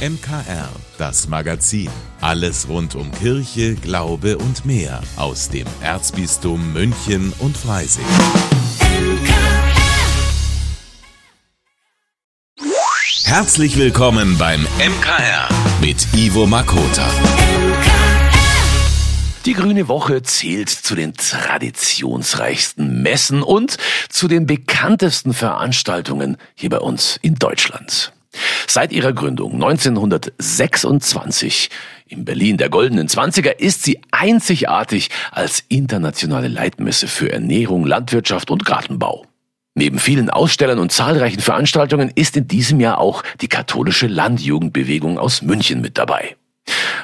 MKR, das Magazin. Alles rund um Kirche, Glaube und mehr aus dem Erzbistum München und Freising. Herzlich willkommen beim MKR mit Ivo Makota. Die Grüne Woche zählt zu den traditionsreichsten Messen und zu den bekanntesten Veranstaltungen hier bei uns in Deutschland. Seit ihrer Gründung 1926 in Berlin der Goldenen Zwanziger ist sie einzigartig als internationale Leitmesse für Ernährung, Landwirtschaft und Gartenbau. Neben vielen Ausstellern und zahlreichen Veranstaltungen ist in diesem Jahr auch die katholische Landjugendbewegung aus München mit dabei.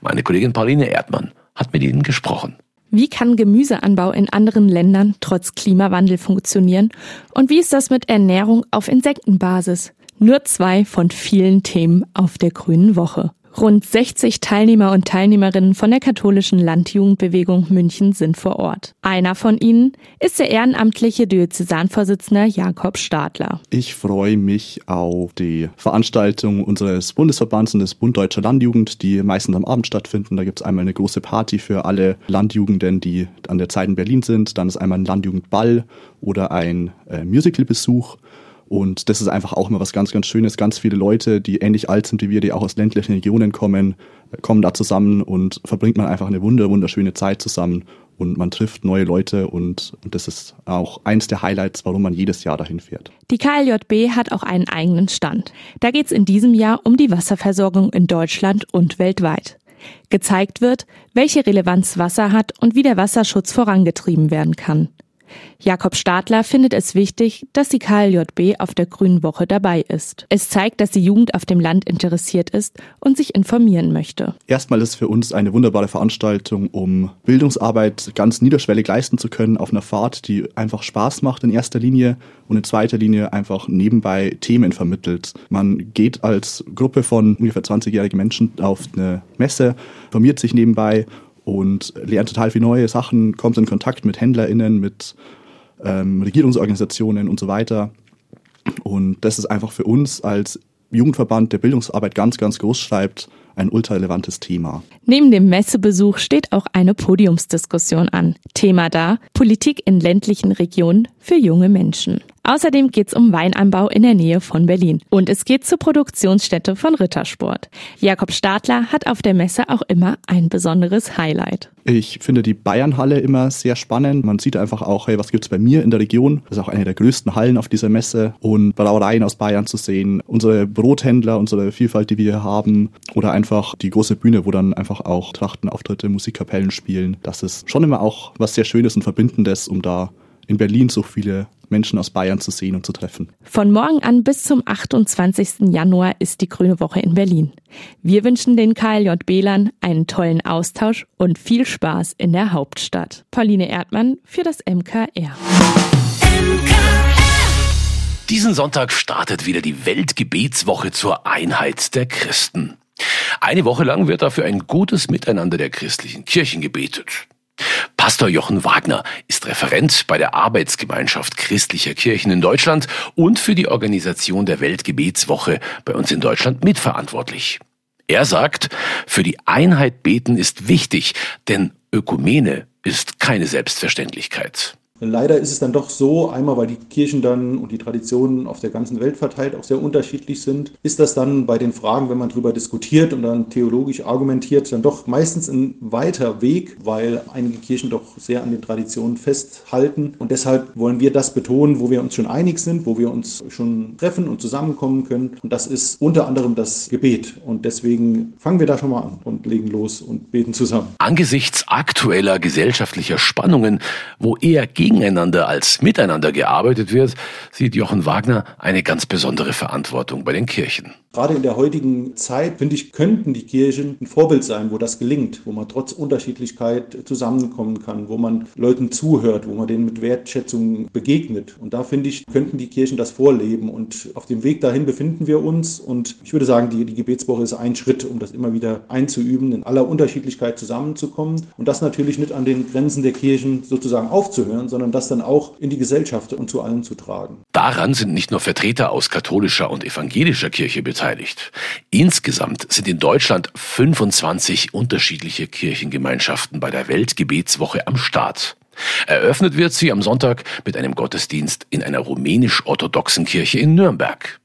Meine Kollegin Pauline Erdmann hat mit ihnen gesprochen. Wie kann Gemüseanbau in anderen Ländern trotz Klimawandel funktionieren? Und wie ist das mit Ernährung auf Insektenbasis? Nur zwei von vielen Themen auf der Grünen Woche. Rund 60 Teilnehmer und Teilnehmerinnen von der katholischen Landjugendbewegung München sind vor Ort. Einer von ihnen ist der ehrenamtliche Diözesanvorsitzender Jakob Stadler. Ich freue mich auf die Veranstaltung unseres Bundesverbands und des Bund Deutscher Landjugend, die meistens am Abend stattfinden. Da gibt es einmal eine große Party für alle Landjugenden, die an der Zeit in Berlin sind. Dann ist einmal ein Landjugendball oder ein äh, Musicalbesuch. Und das ist einfach auch mal was ganz, ganz Schönes. Ganz viele Leute, die ähnlich alt sind wie wir, die auch aus ländlichen Regionen kommen, kommen da zusammen und verbringt man einfach eine wunder, wunderschöne Zeit zusammen und man trifft neue Leute und, und das ist auch eins der Highlights, warum man jedes Jahr dahin fährt. Die KLJB hat auch einen eigenen Stand. Da geht es in diesem Jahr um die Wasserversorgung in Deutschland und weltweit. Gezeigt wird, welche Relevanz Wasser hat und wie der Wasserschutz vorangetrieben werden kann. Jakob Stadler findet es wichtig, dass die KLJB auf der Grünen Woche dabei ist. Es zeigt, dass die Jugend auf dem Land interessiert ist und sich informieren möchte. Erstmal ist es für uns eine wunderbare Veranstaltung, um Bildungsarbeit ganz niederschwellig leisten zu können auf einer Fahrt, die einfach Spaß macht in erster Linie und in zweiter Linie einfach nebenbei Themen vermittelt. Man geht als Gruppe von ungefähr 20-jährigen Menschen auf eine Messe, informiert sich nebenbei und lernt total viele neue Sachen, kommt in Kontakt mit HändlerInnen, mit ähm, Regierungsorganisationen und so weiter. Und das ist einfach für uns als Jugendverband, der Bildungsarbeit ganz, ganz groß schreibt, ein ultrarelevantes Thema. Neben dem Messebesuch steht auch eine Podiumsdiskussion an. Thema da, Politik in ländlichen Regionen für junge Menschen. Außerdem geht es um Weinanbau in der Nähe von Berlin. Und es geht zur Produktionsstätte von Rittersport. Jakob Stadler hat auf der Messe auch immer ein besonderes Highlight. Ich finde die Bayernhalle immer sehr spannend. Man sieht einfach auch, hey, was gibt's bei mir in der Region? Das ist auch eine der größten Hallen auf dieser Messe. Und Brauereien aus Bayern zu sehen, unsere Brothändler, unsere Vielfalt, die wir hier haben. Oder einfach die große Bühne, wo dann einfach auch Trachtenauftritte, Musikkapellen spielen. Das ist schon immer auch was sehr Schönes und Verbindendes, um da in Berlin so viele Menschen aus Bayern zu sehen und zu treffen. Von morgen an bis zum 28. Januar ist die Grüne Woche in Berlin. Wir wünschen den KLJB-Lern einen tollen Austausch und viel Spaß in der Hauptstadt. Pauline Erdmann für das MKR. Diesen Sonntag startet wieder die Weltgebetswoche zur Einheit der Christen. Eine Woche lang wird dafür ein gutes Miteinander der christlichen Kirchen gebetet. Pastor Jochen Wagner ist Referent bei der Arbeitsgemeinschaft christlicher Kirchen in Deutschland und für die Organisation der Weltgebetswoche bei uns in Deutschland mitverantwortlich. Er sagt, für die Einheit beten ist wichtig, denn Ökumene ist keine Selbstverständlichkeit. Leider ist es dann doch so, einmal weil die Kirchen dann und die Traditionen auf der ganzen Welt verteilt auch sehr unterschiedlich sind, ist das dann bei den Fragen, wenn man darüber diskutiert und dann theologisch argumentiert, dann doch meistens ein weiter Weg, weil einige Kirchen doch sehr an den Traditionen festhalten. Und deshalb wollen wir das betonen, wo wir uns schon einig sind, wo wir uns schon treffen und zusammenkommen können. Und das ist unter anderem das Gebet. Und deswegen fangen wir da schon mal an und legen los und beten zusammen. Angesichts aktueller gesellschaftlicher Spannungen, wo eher gegeneinander als miteinander gearbeitet wird, sieht Jochen Wagner eine ganz besondere Verantwortung bei den Kirchen. Gerade in der heutigen Zeit, finde ich, könnten die Kirchen ein Vorbild sein, wo das gelingt, wo man trotz Unterschiedlichkeit zusammenkommen kann, wo man Leuten zuhört, wo man denen mit Wertschätzung begegnet. Und da finde ich, könnten die Kirchen das vorleben. Und auf dem Weg dahin befinden wir uns. Und ich würde sagen, die, die Gebetswoche ist ein Schritt, um das immer wieder einzuüben, in aller Unterschiedlichkeit zusammenzukommen. Und das natürlich nicht an den Grenzen der Kirchen sozusagen aufzuhören, sondern das dann auch in die Gesellschaft und zu allen zu tragen. Daran sind nicht nur Vertreter aus katholischer und evangelischer Kirche beteiligt, beteiligt. Insgesamt sind in Deutschland 25 unterschiedliche Kirchengemeinschaften bei der Weltgebetswoche am Start. Eröffnet wird sie am Sonntag mit einem Gottesdienst in einer rumänisch-orthodoxen Kirche in Nürnberg.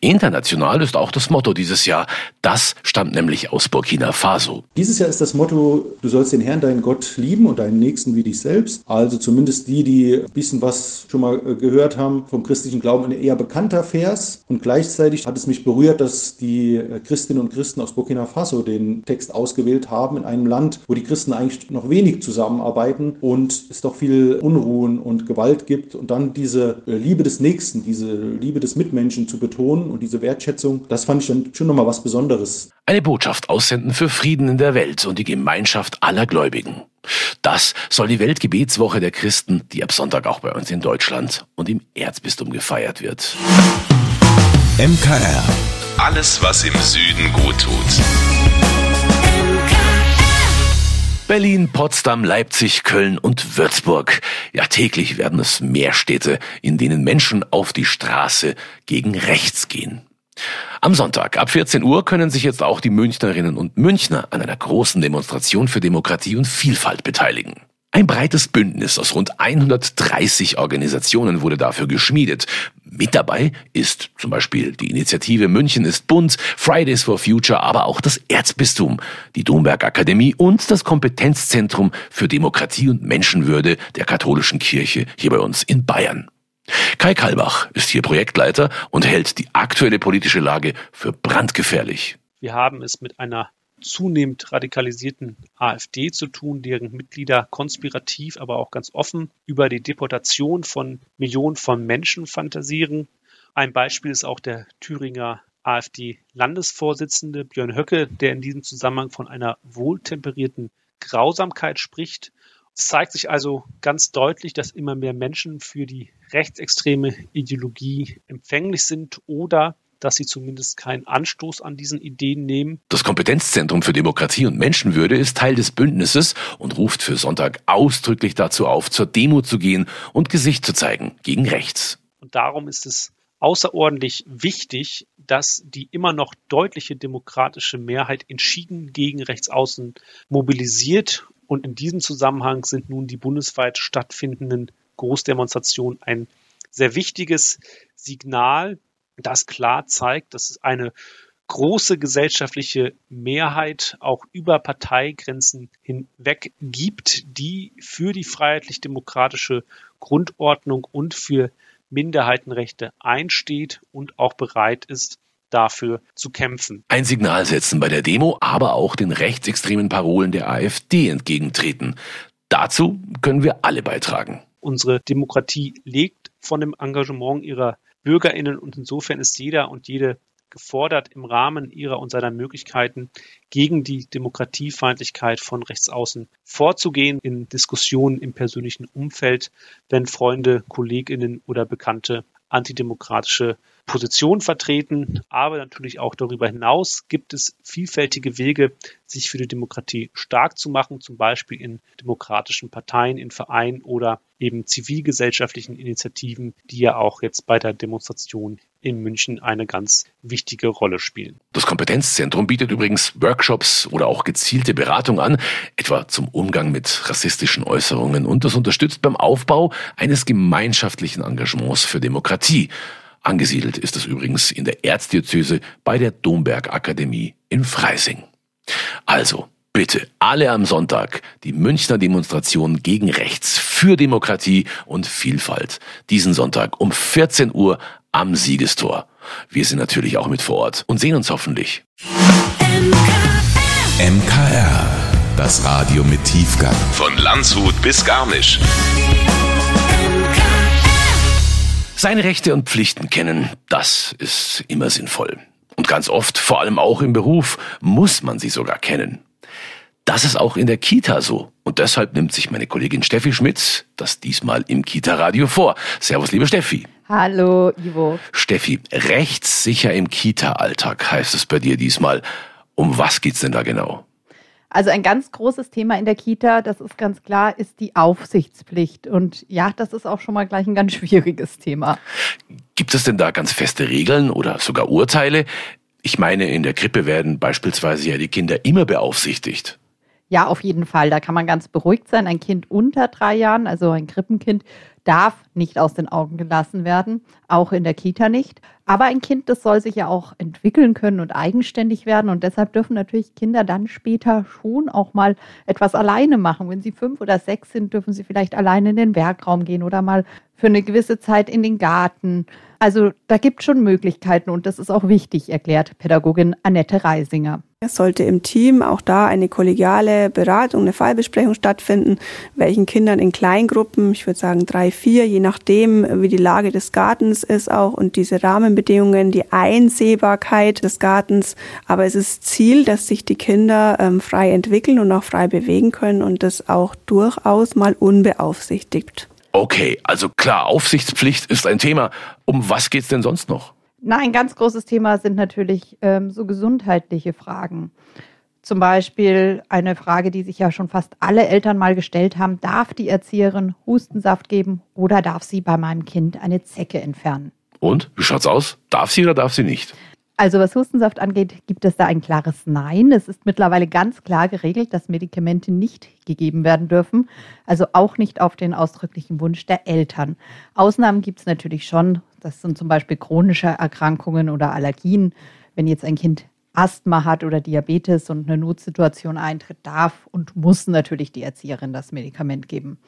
International ist auch das Motto dieses Jahr. Das stammt nämlich aus Burkina Faso. Dieses Jahr ist das Motto, du sollst den Herrn, deinen Gott lieben und deinen Nächsten wie dich selbst. Also zumindest die, die ein bisschen was schon mal äh, gehört haben vom christlichen Glauben, ein eher bekannter Vers. Und gleichzeitig hat es mich berührt, dass die äh, Christinnen und Christen aus Burkina Faso den Text ausgewählt haben in einem Land, wo die Christen eigentlich noch wenig zusammenarbeiten und es doch viel Unruhen und Gewalt gibt. Und dann diese äh, Liebe des Nächsten, diese Liebe des Mitmenschen zu betonen betonen und diese Wertschätzung, das fand ich dann schon nochmal was Besonderes. Eine Botschaft aussenden für Frieden in der Welt und die Gemeinschaft aller Gläubigen. Das soll die Weltgebetswoche der Christen, die ab Sonntag auch bei uns in Deutschland und im Erzbistum gefeiert wird. MKR. Alles, was im Süden gut tut. Berlin, Potsdam, Leipzig, Köln und Würzburg. Ja, täglich werden es mehr Städte, in denen Menschen auf die Straße gegen rechts gehen. Am Sonntag ab 14 Uhr können sich jetzt auch die Münchnerinnen und Münchner an einer großen Demonstration für Demokratie und Vielfalt beteiligen. Ein breites Bündnis aus rund 130 Organisationen wurde dafür geschmiedet. Mit dabei ist zum Beispiel die Initiative München ist bunt, Fridays for Future, aber auch das Erzbistum, die Domberg Akademie und das Kompetenzzentrum für Demokratie und Menschenwürde der katholischen Kirche hier bei uns in Bayern. Kai Kalbach ist hier Projektleiter und hält die aktuelle politische Lage für brandgefährlich. Wir haben es mit einer zunehmend radikalisierten AfD zu tun, deren Mitglieder konspirativ, aber auch ganz offen über die Deportation von Millionen von Menschen fantasieren. Ein Beispiel ist auch der Thüringer AfD-Landesvorsitzende Björn Höcke, der in diesem Zusammenhang von einer wohltemperierten Grausamkeit spricht. Es zeigt sich also ganz deutlich, dass immer mehr Menschen für die rechtsextreme Ideologie empfänglich sind oder dass sie zumindest keinen Anstoß an diesen Ideen nehmen. Das Kompetenzzentrum für Demokratie und Menschenwürde ist Teil des Bündnisses und ruft für Sonntag ausdrücklich dazu auf, zur Demo zu gehen und Gesicht zu zeigen gegen rechts. Und darum ist es außerordentlich wichtig, dass die immer noch deutliche demokratische Mehrheit entschieden gegen Rechtsaußen mobilisiert. Und in diesem Zusammenhang sind nun die bundesweit stattfindenden Großdemonstrationen ein sehr wichtiges Signal, das klar zeigt, dass es eine große gesellschaftliche Mehrheit auch über Parteigrenzen hinweg gibt, die für die freiheitlich-demokratische Grundordnung und für Minderheitenrechte einsteht und auch bereit ist, dafür zu kämpfen. Ein Signal setzen bei der Demo, aber auch den rechtsextremen Parolen der AfD entgegentreten. Dazu können wir alle beitragen. Unsere Demokratie legt von dem Engagement ihrer BürgerInnen und insofern ist jeder und jede gefordert, im Rahmen ihrer und seiner Möglichkeiten gegen die Demokratiefeindlichkeit von Rechtsaußen vorzugehen in Diskussionen im persönlichen Umfeld, wenn Freunde, Kolleginnen oder Bekannte antidemokratische Position vertreten, aber natürlich auch darüber hinaus gibt es vielfältige Wege, sich für die Demokratie stark zu machen, zum Beispiel in demokratischen Parteien, in Vereinen oder eben zivilgesellschaftlichen Initiativen, die ja auch jetzt bei der Demonstration in München eine ganz wichtige Rolle spielen. Das Kompetenzzentrum bietet übrigens Workshops oder auch gezielte Beratung an, etwa zum Umgang mit rassistischen Äußerungen und das unterstützt beim Aufbau eines gemeinschaftlichen Engagements für Demokratie. Angesiedelt ist es übrigens in der Erzdiözese bei der Domberg Akademie in Freising. Also, bitte alle am Sonntag die Münchner Demonstration gegen rechts für Demokratie und Vielfalt. Diesen Sonntag um 14 Uhr am Siegestor. Wir sind natürlich auch mit vor Ort und sehen uns hoffentlich. MKR, das Radio mit Tiefgang. Von Landshut bis Garmisch. Seine Rechte und Pflichten kennen, das ist immer sinnvoll. Und ganz oft, vor allem auch im Beruf, muss man sie sogar kennen. Das ist auch in der Kita so. Und deshalb nimmt sich meine Kollegin Steffi Schmitz das diesmal im Kita-Radio vor. Servus, liebe Steffi. Hallo, Ivo. Steffi, rechtssicher im Kita-Alltag heißt es bei dir diesmal. Um was geht's denn da genau? Also ein ganz großes Thema in der Kita, das ist ganz klar, ist die Aufsichtspflicht. Und ja, das ist auch schon mal gleich ein ganz schwieriges Thema. Gibt es denn da ganz feste Regeln oder sogar Urteile? Ich meine, in der Krippe werden beispielsweise ja die Kinder immer beaufsichtigt. Ja, auf jeden Fall. Da kann man ganz beruhigt sein. Ein Kind unter drei Jahren, also ein Krippenkind, darf nicht aus den Augen gelassen werden, auch in der Kita nicht. Aber ein Kind, das soll sich ja auch entwickeln können und eigenständig werden. Und deshalb dürfen natürlich Kinder dann später schon auch mal etwas alleine machen. Wenn sie fünf oder sechs sind, dürfen sie vielleicht alleine in den Werkraum gehen oder mal für eine gewisse Zeit in den Garten. Also da gibt es schon Möglichkeiten und das ist auch wichtig, erklärt Pädagogin Annette Reisinger. Es sollte im Team auch da eine kollegiale Beratung, eine Fallbesprechung stattfinden, welchen Kindern in Kleingruppen, ich würde sagen drei, vier, je nachdem, wie die Lage des Gartens ist auch und diese Rahmenbedingungen, die Einsehbarkeit des Gartens. Aber es ist Ziel, dass sich die Kinder ähm, frei entwickeln und auch frei bewegen können und das auch durchaus mal unbeaufsichtigt. Okay, also klar, Aufsichtspflicht ist ein Thema. Um was geht's denn sonst noch? Na, ein ganz großes Thema sind natürlich ähm, so gesundheitliche Fragen. Zum Beispiel eine Frage, die sich ja schon fast alle Eltern mal gestellt haben. Darf die Erzieherin Hustensaft geben oder darf sie bei meinem Kind eine Zecke entfernen? Und? Wie schaut's aus? Darf sie oder darf sie nicht? Also was Hustensaft angeht, gibt es da ein klares Nein. Es ist mittlerweile ganz klar geregelt, dass Medikamente nicht gegeben werden dürfen, also auch nicht auf den ausdrücklichen Wunsch der Eltern. Ausnahmen gibt es natürlich schon. Das sind zum Beispiel chronische Erkrankungen oder Allergien. Wenn jetzt ein Kind Asthma hat oder Diabetes und eine Notsituation eintritt, darf und muss natürlich die Erzieherin das Medikament geben.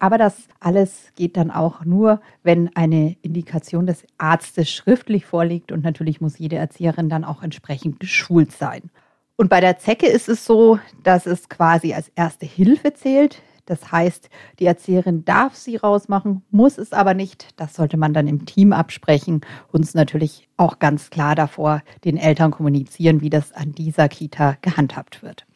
Aber das alles geht dann auch nur, wenn eine Indikation des Arztes schriftlich vorliegt und natürlich muss jede Erzieherin dann auch entsprechend geschult sein. Und bei der Zecke ist es so, dass es quasi als erste Hilfe zählt. Das heißt, die Erzieherin darf sie rausmachen, muss es aber nicht. Das sollte man dann im Team absprechen. Uns natürlich auch ganz klar davor den Eltern kommunizieren, wie das an dieser Kita gehandhabt wird.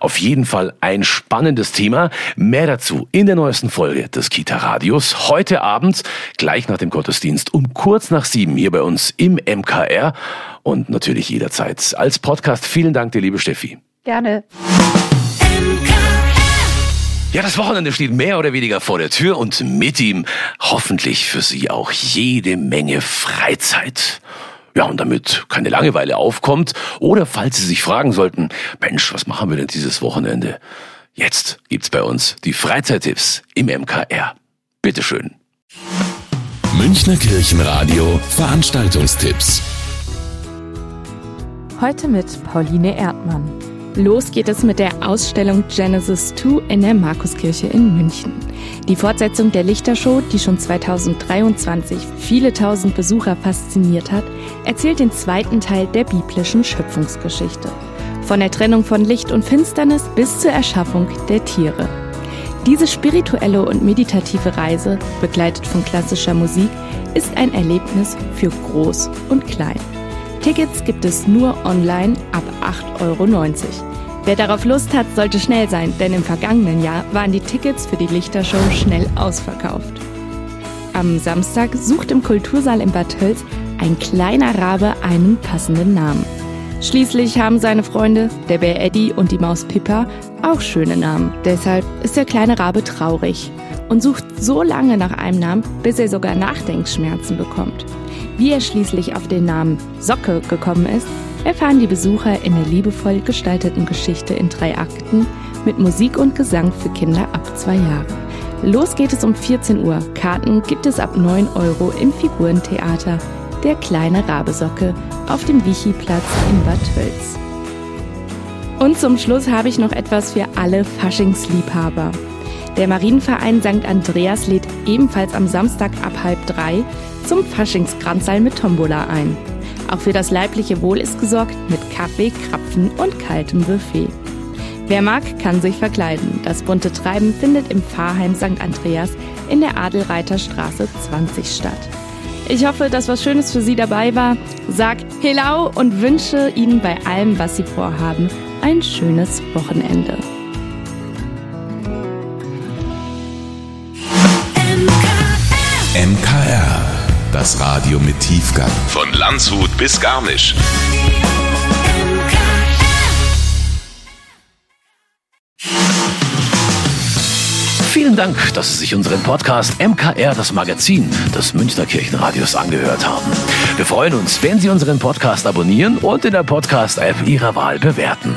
Auf jeden Fall ein spannendes Thema. Mehr dazu in der neuesten Folge des Kita Radios. Heute Abend, gleich nach dem Gottesdienst, um kurz nach sieben hier bei uns im MKR und natürlich jederzeit als Podcast. Vielen Dank dir, liebe Steffi. Gerne. Ja, das Wochenende steht mehr oder weniger vor der Tür und mit ihm hoffentlich für Sie auch jede Menge Freizeit. Ja, und damit keine Langeweile aufkommt oder falls Sie sich fragen sollten, Mensch, was machen wir denn dieses Wochenende? Jetzt gibt's bei uns die Freizeittipps im MKR. Bitteschön. Münchner Kirchenradio Veranstaltungstipps. Heute mit Pauline Erdmann. Los geht es mit der Ausstellung Genesis 2 in der Markuskirche in München. Die Fortsetzung der Lichtershow, die schon 2023 viele tausend Besucher fasziniert hat, erzählt den zweiten Teil der biblischen Schöpfungsgeschichte. Von der Trennung von Licht und Finsternis bis zur Erschaffung der Tiere. Diese spirituelle und meditative Reise, begleitet von klassischer Musik, ist ein Erlebnis für Groß und Klein. Tickets gibt es nur online ab 8,90 Euro. Wer darauf Lust hat, sollte schnell sein, denn im vergangenen Jahr waren die Tickets für die Lichtershow schnell ausverkauft. Am Samstag sucht im Kultursaal in Bad Tölz ein kleiner Rabe einen passenden Namen. Schließlich haben seine Freunde, der Bär Eddie und die Maus Pippa, auch schöne Namen. Deshalb ist der kleine Rabe traurig und sucht so lange nach einem Namen, bis er sogar Nachdenkschmerzen bekommt. Wie er schließlich auf den Namen Socke gekommen ist, erfahren die Besucher in der liebevoll gestalteten Geschichte in drei Akten mit Musik und Gesang für Kinder ab zwei Jahre. Los geht es um 14 Uhr. Karten gibt es ab 9 Euro im Figurentheater Der kleine Rabesocke auf dem Wichi-Platz in Bad Tölz. Und zum Schluss habe ich noch etwas für alle Faschingsliebhaber. Der Marienverein St. Andreas lädt ebenfalls am Samstag ab halb drei zum Faschingskranzseil mit Tombola ein. Auch für das leibliche Wohl ist gesorgt mit Kaffee, Krapfen und kaltem Buffet. Wer mag, kann sich verkleiden. Das bunte Treiben findet im Pfarrheim St. Andreas in der Adelreiterstraße 20 statt. Ich hoffe, dass was Schönes für Sie dabei war. Sag Hello und wünsche Ihnen bei allem, was Sie vorhaben, ein schönes Wochenende. Das Radio mit Tiefgang. Von Landshut bis Garmisch. Vielen Vielen Dank, dass Sie sich unseren Podcast MKR, das Magazin des Münchner Kirchenradios, angehört haben. Wir freuen uns, wenn Sie unseren Podcast abonnieren und in der Podcast-App Ihrer Wahl bewerten.